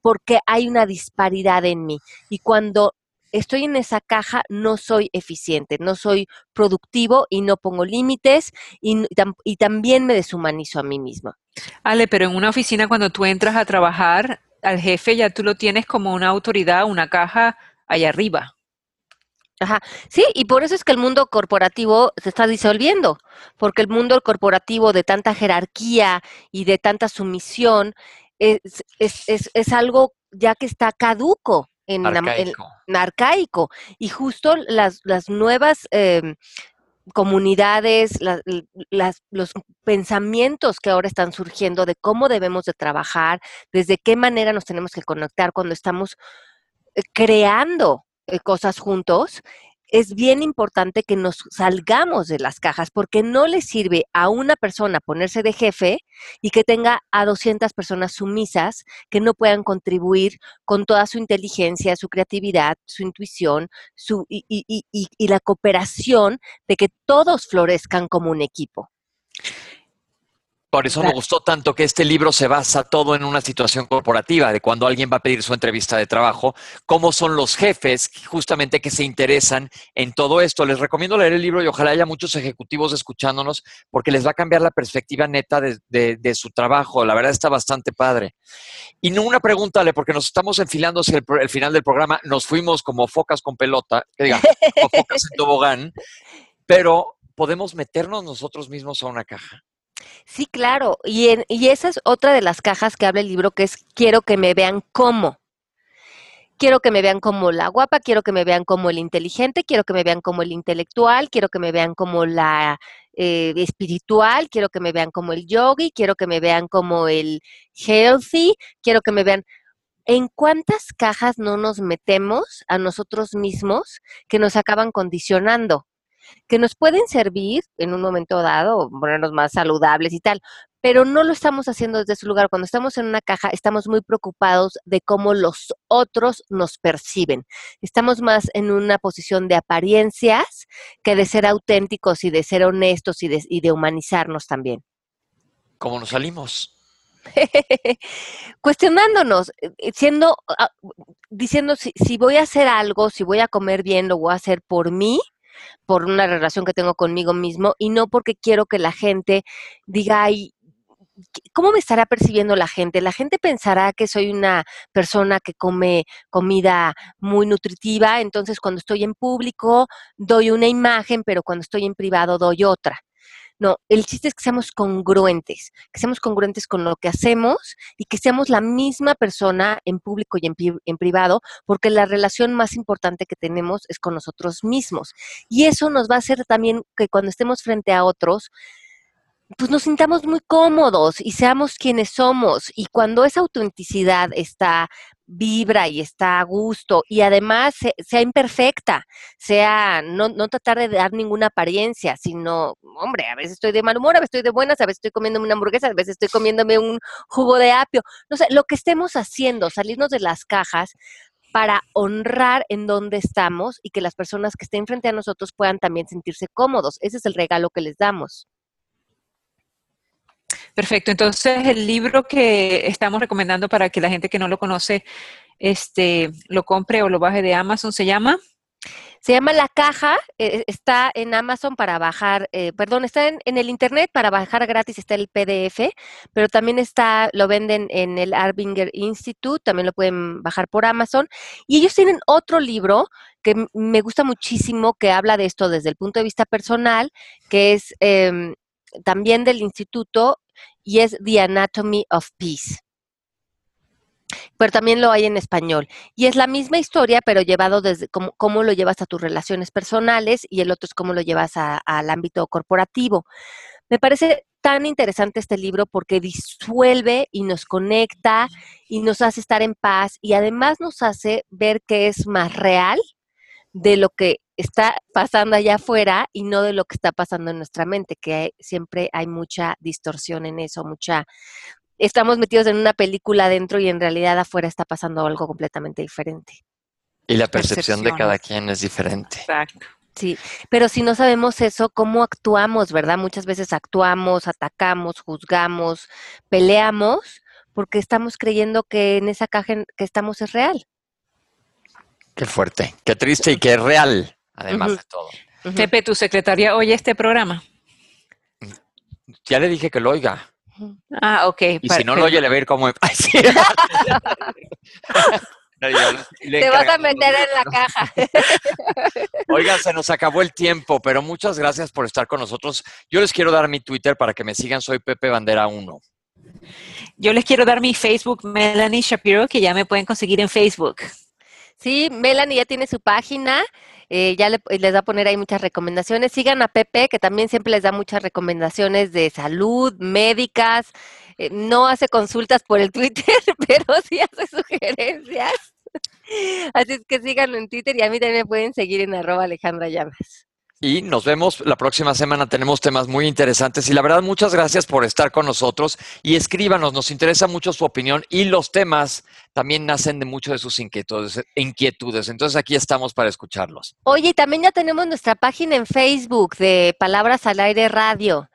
porque hay una disparidad en mí. Y cuando estoy en esa caja no soy eficiente, no soy productivo y no pongo límites y, y también me deshumanizo a mí mismo. Ale, pero en una oficina cuando tú entras a trabajar, al jefe ya tú lo tienes como una autoridad, una caja allá arriba. Ajá, sí, y por eso es que el mundo corporativo se está disolviendo, porque el mundo corporativo de tanta jerarquía y de tanta sumisión es, es, es, algo ya que está caduco. En, arcaico. En, arcaico. Y justo las, las nuevas em, comunidades, los pensamientos que ahora están surgiendo de cómo debemos de trabajar, desde qué manera nos tenemos que conectar cuando estamos eh, creando eh, cosas juntos, es bien importante que nos salgamos de las cajas porque no le sirve a una persona ponerse de jefe y que tenga a 200 personas sumisas que no puedan contribuir con toda su inteligencia, su creatividad, su intuición su, y, y la cooperación de que todos florezcan como un equipo. Por eso me gustó tanto que este libro se basa todo en una situación corporativa, de cuando alguien va a pedir su entrevista de trabajo, cómo son los jefes justamente que se interesan en todo esto. Les recomiendo leer el libro y ojalá haya muchos ejecutivos escuchándonos porque les va a cambiar la perspectiva neta de, su trabajo. La verdad está bastante padre. Y no una pregunta, porque nos estamos enfilando hacia el, final del programa, nos fuimos como focas con pelota, que diga, como focas en tobogán, pero podemos meternos nosotros mismos a una caja. Sí, claro. Y, y esa es otra de las cajas que habla el libro, que es quiero que me vean como. Quiero que me vean como la guapa, quiero que me vean como el inteligente, quiero que me vean como el intelectual, quiero que me vean como la eh, espiritual, quiero que me vean como el yogi, quiero que me vean como el healthy, quiero que me vean... ¿En cuántas cajas no nos metemos a nosotros mismos que nos acaban condicionando? Que nos pueden servir en un momento dado, ponernos más saludables y tal, pero no lo estamos haciendo desde su lugar. Cuando estamos en una caja, estamos muy preocupados de cómo los otros nos perciben. Estamos más en una posición de apariencias que de ser auténticos y de ser honestos y de, humanizarnos también. ¿Cómo nos salimos? Cuestionándonos, eh, eh, siendo, ah, diciendo si, si voy a hacer algo, si voy a comer bien, lo voy a hacer por mí por una relación que tengo conmigo mismo y no porque quiero que la gente diga, ay, ¿cómo me estará percibiendo la gente? La gente pensará que soy una persona que come comida muy nutritiva, entonces cuando estoy en público doy una imagen, pero cuando estoy en privado doy otra. No, el chiste es que seamos congruentes, que seamos congruentes con lo que hacemos y que seamos la misma persona en público y en, privado, porque la relación más importante que tenemos es con nosotros mismos. Y eso nos va a hacer también que cuando estemos frente a otros, pues nos sintamos muy cómodos y seamos quienes somos. Y cuando esa autenticidad está vibra y está a gusto y además sea imperfecta, sea no, no tratar de dar ninguna apariencia, sino, hombre, a veces estoy de mal humor, a veces estoy de buenas, a veces estoy comiéndome una hamburguesa, a veces estoy comiéndome un jugo de apio. No sé, lo que estemos haciendo, salirnos de las cajas para honrar en dónde estamos y que las personas que estén frente a nosotros puedan también sentirse cómodos. Ese es el regalo que les damos. Perfecto. Entonces, el libro que estamos recomendando para que la gente que no lo conoce este, lo compre o lo baje de Amazon se llama. Se llama La Caja, eh, está en Amazon para bajar, eh, perdón, está en, el Internet para bajar gratis, está el PDF, pero también está, lo venden en el Arbinger Institute, también lo pueden bajar por Amazon. Y ellos tienen otro libro que me gusta muchísimo, que habla de esto desde el punto de vista personal, que es em, también del instituto y es The Anatomy of Peace. Pero también lo hay en español. Y es la misma historia, pero llevado desde cómo, lo llevas a tus relaciones personales y el otro es cómo lo llevas al ámbito corporativo. Me parece tan interesante este libro porque disuelve y nos conecta y nos hace estar en paz y además nos hace ver que es más real de lo que está pasando allá afuera y no de lo que está pasando en nuestra mente, que siempre hay mucha distorsión en eso, mucha... Estamos metidos en una película dentro y en realidad afuera está pasando algo completamente diferente. Y la percepción de cada quien es diferente. Exacto. Sí, pero si no sabemos eso, ¿cómo actuamos, verdad? Muchas veces actuamos, atacamos, juzgamos, peleamos, porque estamos creyendo que en esa caja que estamos es real. Qué fuerte, qué triste y qué real, además de todo. Pepe, tu secretaria oye este programa. Ya le dije que lo oiga. Ah, ok. Y si no lo oye, le va a ir como... Te vas a meter en la caja. Oigan, se nos acabó el tiempo, pero muchas gracias por estar con nosotros. Yo les quiero dar mi Twitter para que me sigan. Soy Pepe Bandera 1. Yo les quiero dar mi Facebook, Melanie Shapiro, que ya me pueden conseguir en Facebook. Sí, Melanie ya tiene su página, eh, ya les va a poner ahí muchas recomendaciones. Sigan a Pepe, que también siempre les da muchas recomendaciones de salud, médicas. Eh, no hace consultas por el Twitter, pero sí hace sugerencias. Así es que síganlo en Twitter y a mí también me pueden seguir en arroba Alejandra Llamas. Y nos vemos la próxima semana. Tenemos temas muy interesantes y la verdad muchas gracias por estar con nosotros y escríbanos, nos interesa mucho su opinión y los temas también nacen de mucho de sus inquietudes, inquietudes. Entonces aquí estamos para escucharlos. Oye, también ya tenemos nuestra página en Facebook de Palabras al Aire Radio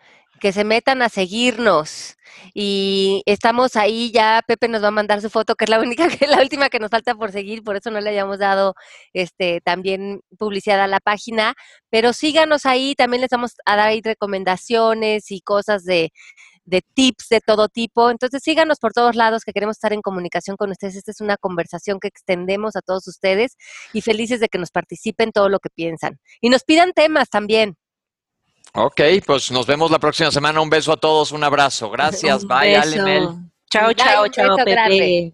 que se metan a seguirnos. Y estamos ahí ya, Pepe nos va a mandar su foto, que es la única que la última que nos falta por seguir, por eso no le hayamos dado este también publicidad a la página, pero síganos ahí, también les vamos a dar ahí recomendaciones y cosas de, de tips de todo tipo. Entonces síganos por todos lados que queremos estar en comunicación con ustedes. Esta es una conversación que extendemos a todos ustedes y felices de que nos participen todo lo que piensan. Y nos pidan temas también. Ok, pues nos vemos la próxima semana. Un beso a todos, un abrazo. Gracias. Bye, Alemel. Chao, chao, chao, Pepe.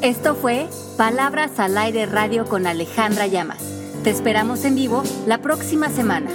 Esto fue Palabras al Aire Radio con Alejandra Llamas. Te esperamos en vivo la próxima semana.